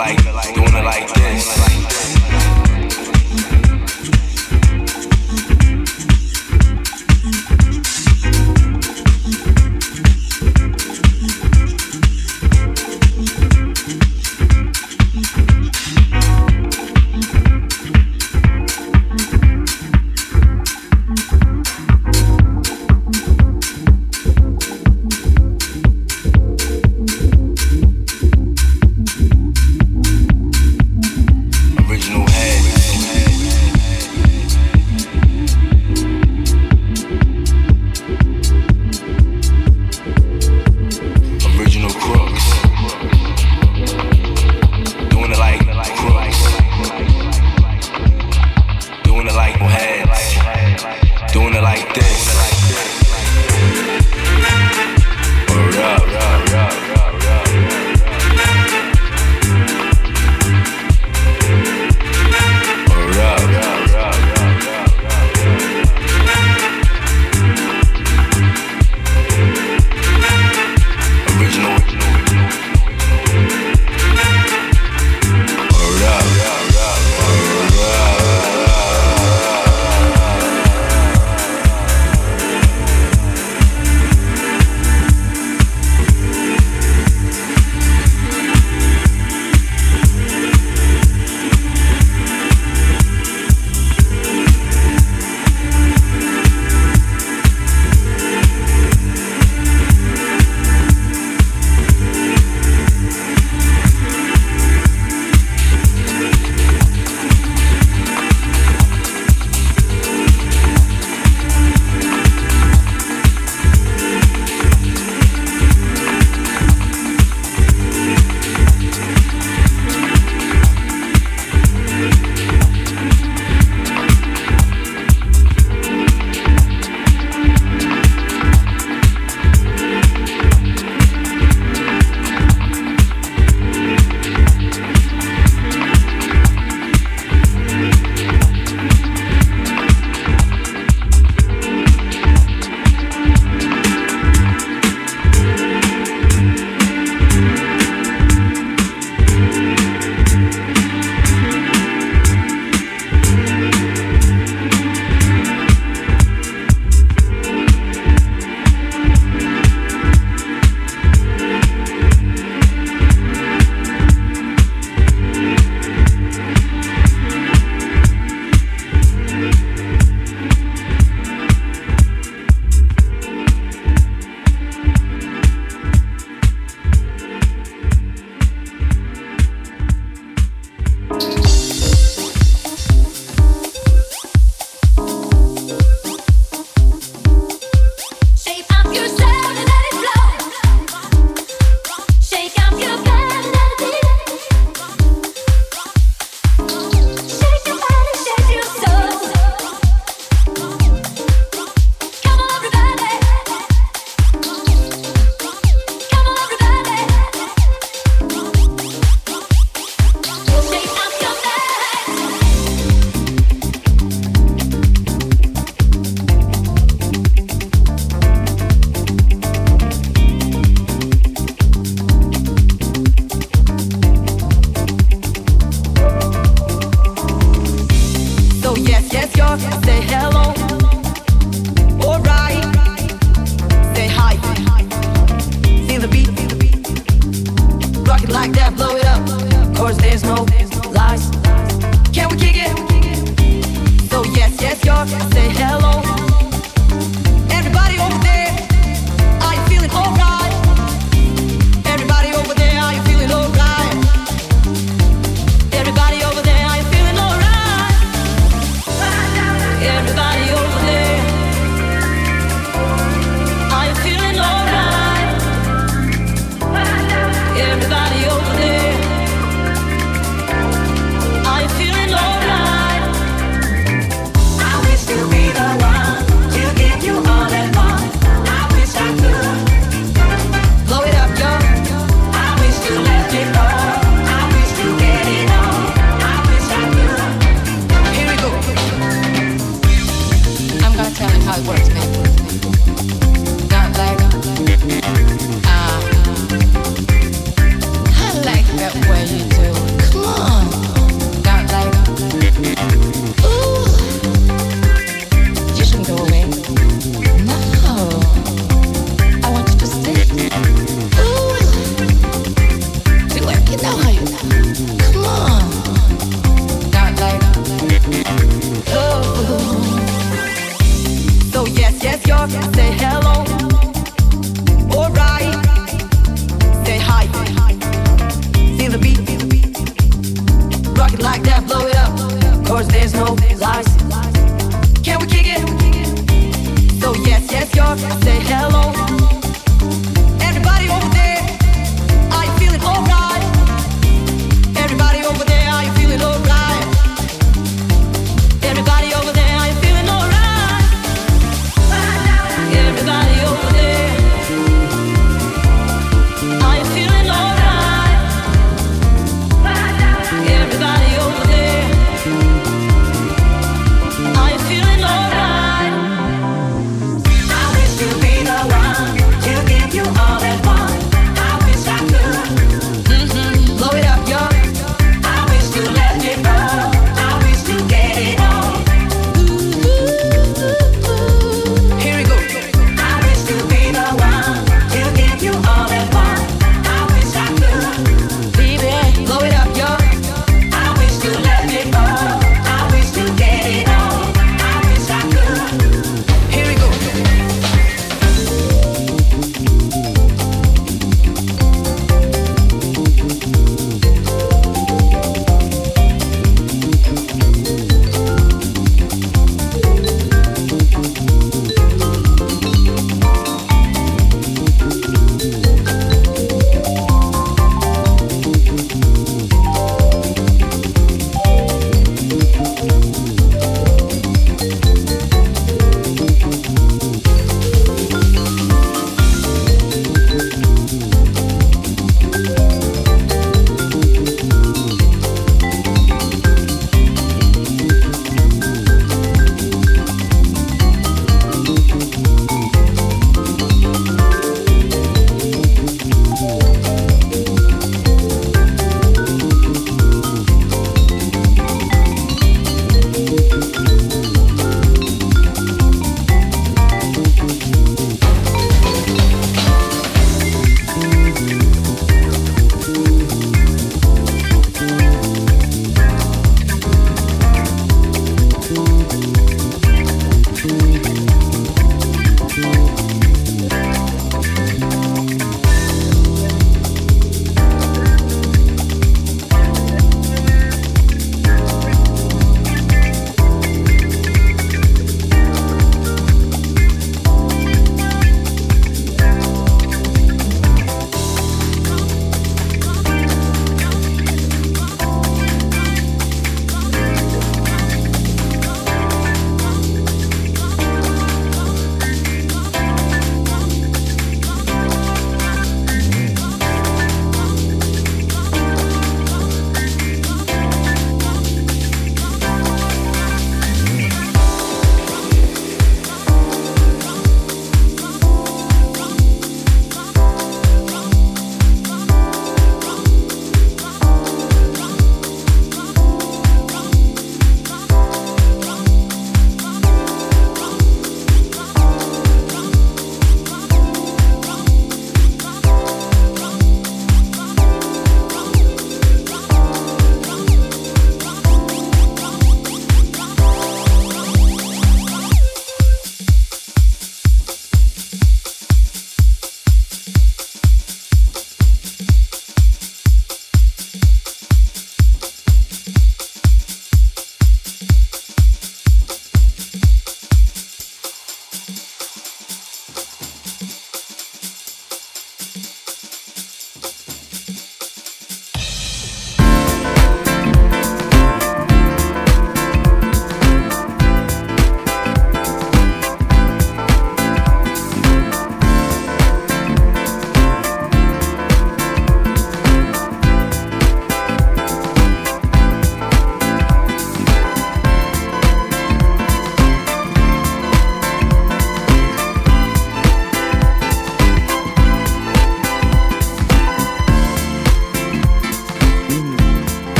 Everybody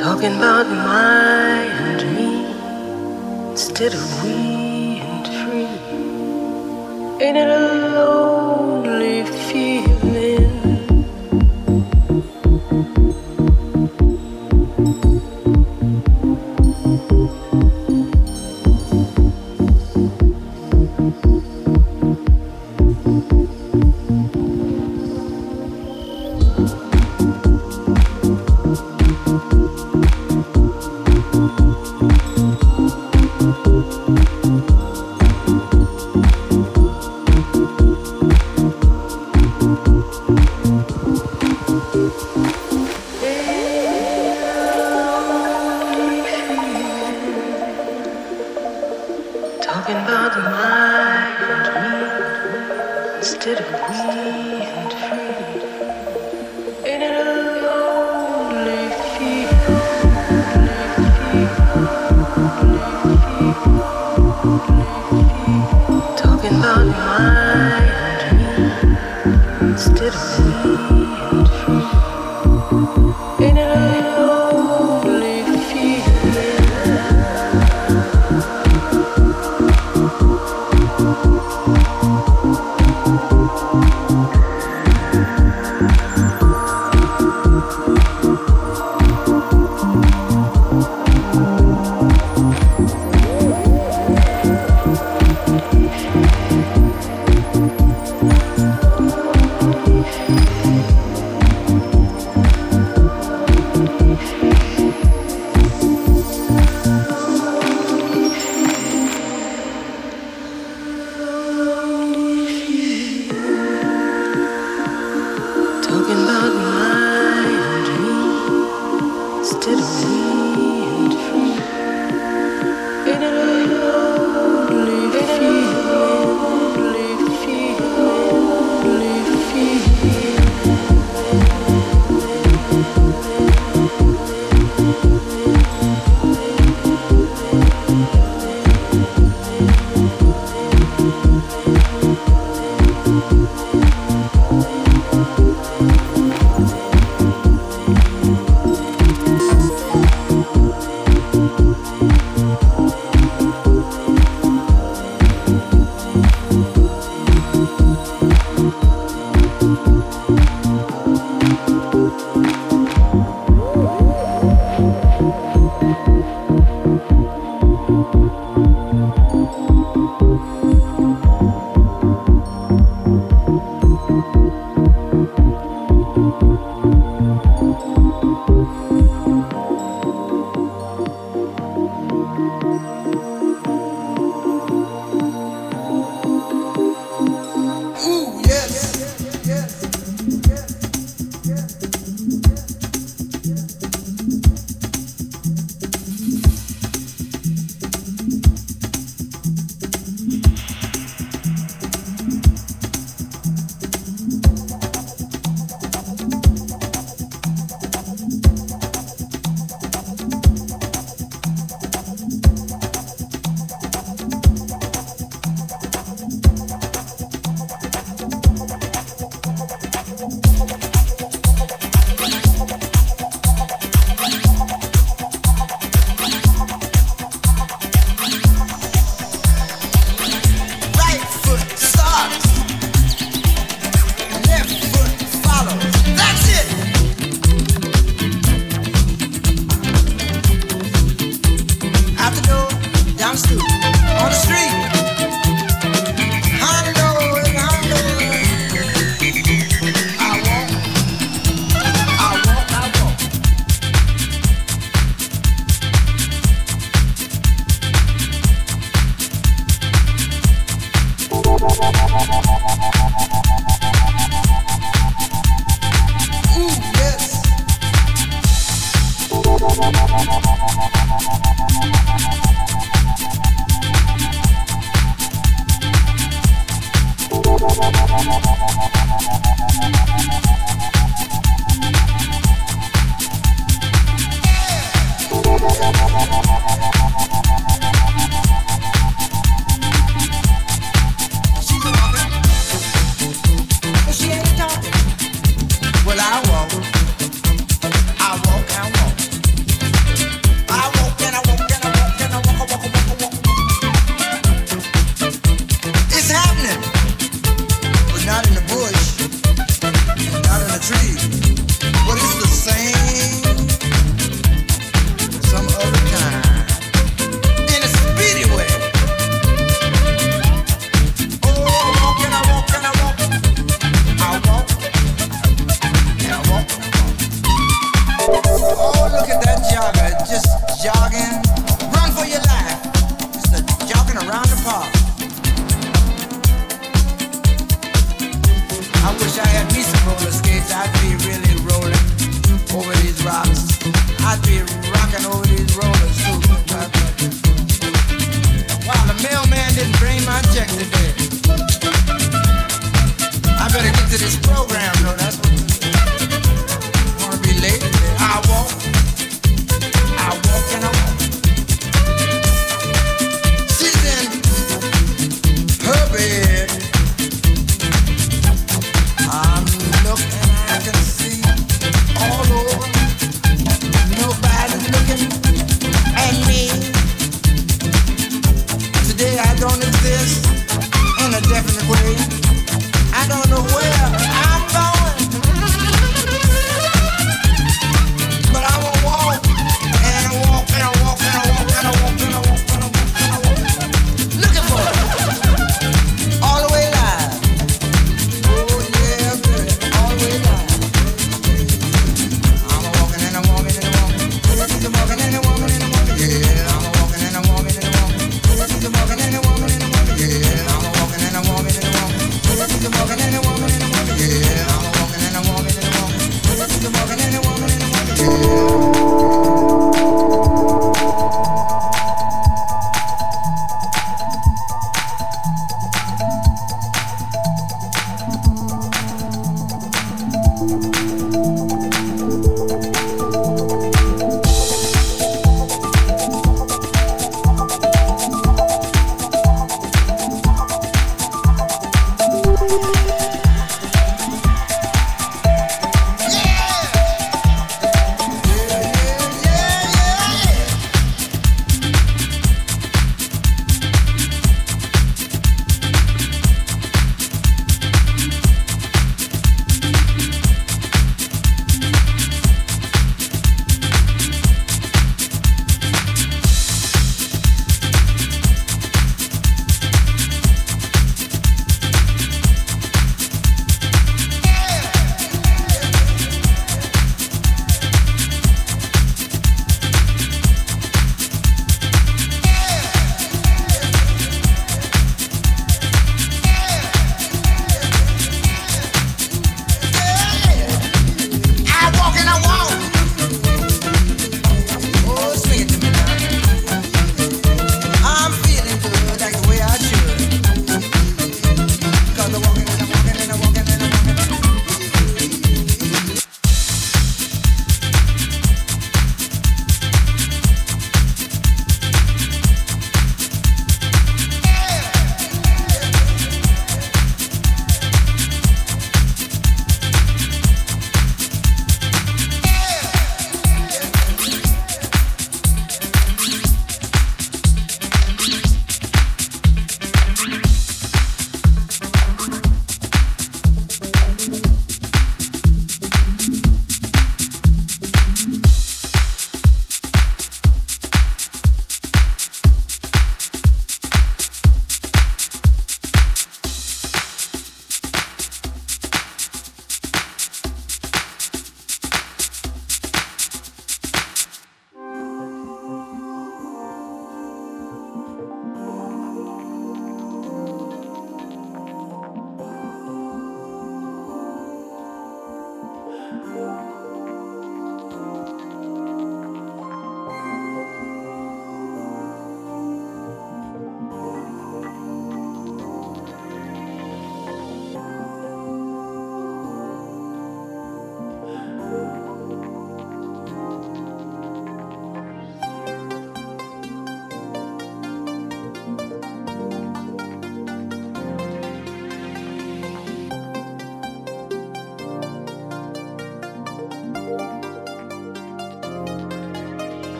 Talking about my and me instead of we and free. Ain't it alone? talking about me.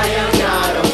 Guaianara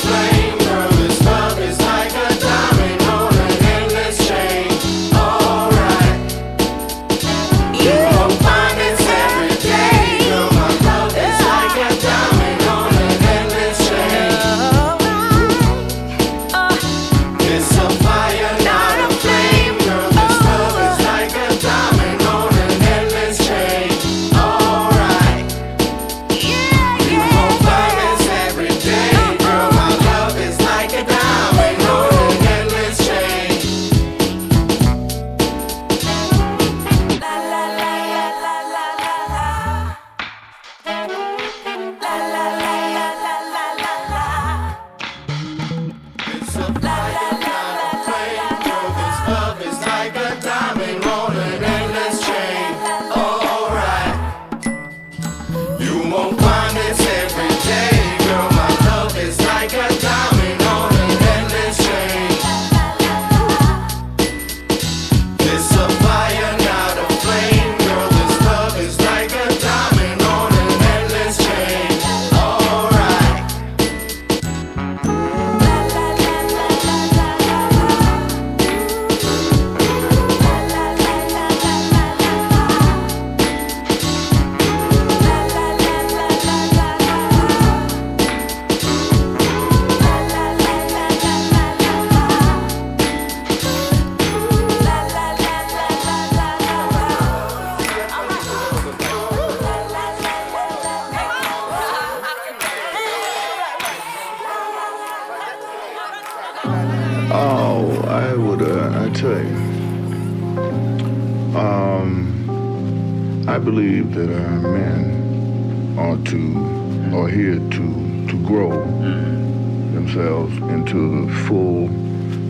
to or here to to grow mm-hmm. themselves into the full,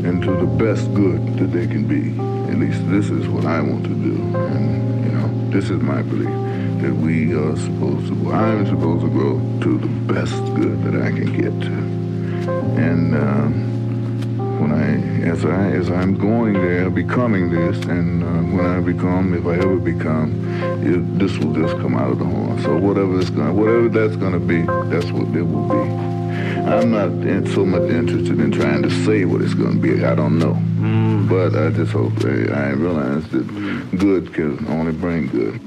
into the best good that they can be. At least this is what I want to do, and you know, this is my belief that we are supposed to. I'm supposed to grow to the best good that I can get, to. and. Um, when I, as I, as I'm going there, becoming this, and uh, when I become, if I ever become, it, this will just come out of the horn. So whatever it's going, whatever that's going to be, that's what it will be. I'm not in, so much interested in trying to say what it's going to be. I don't know, mm. but I just hope I, I realize that good can only bring good.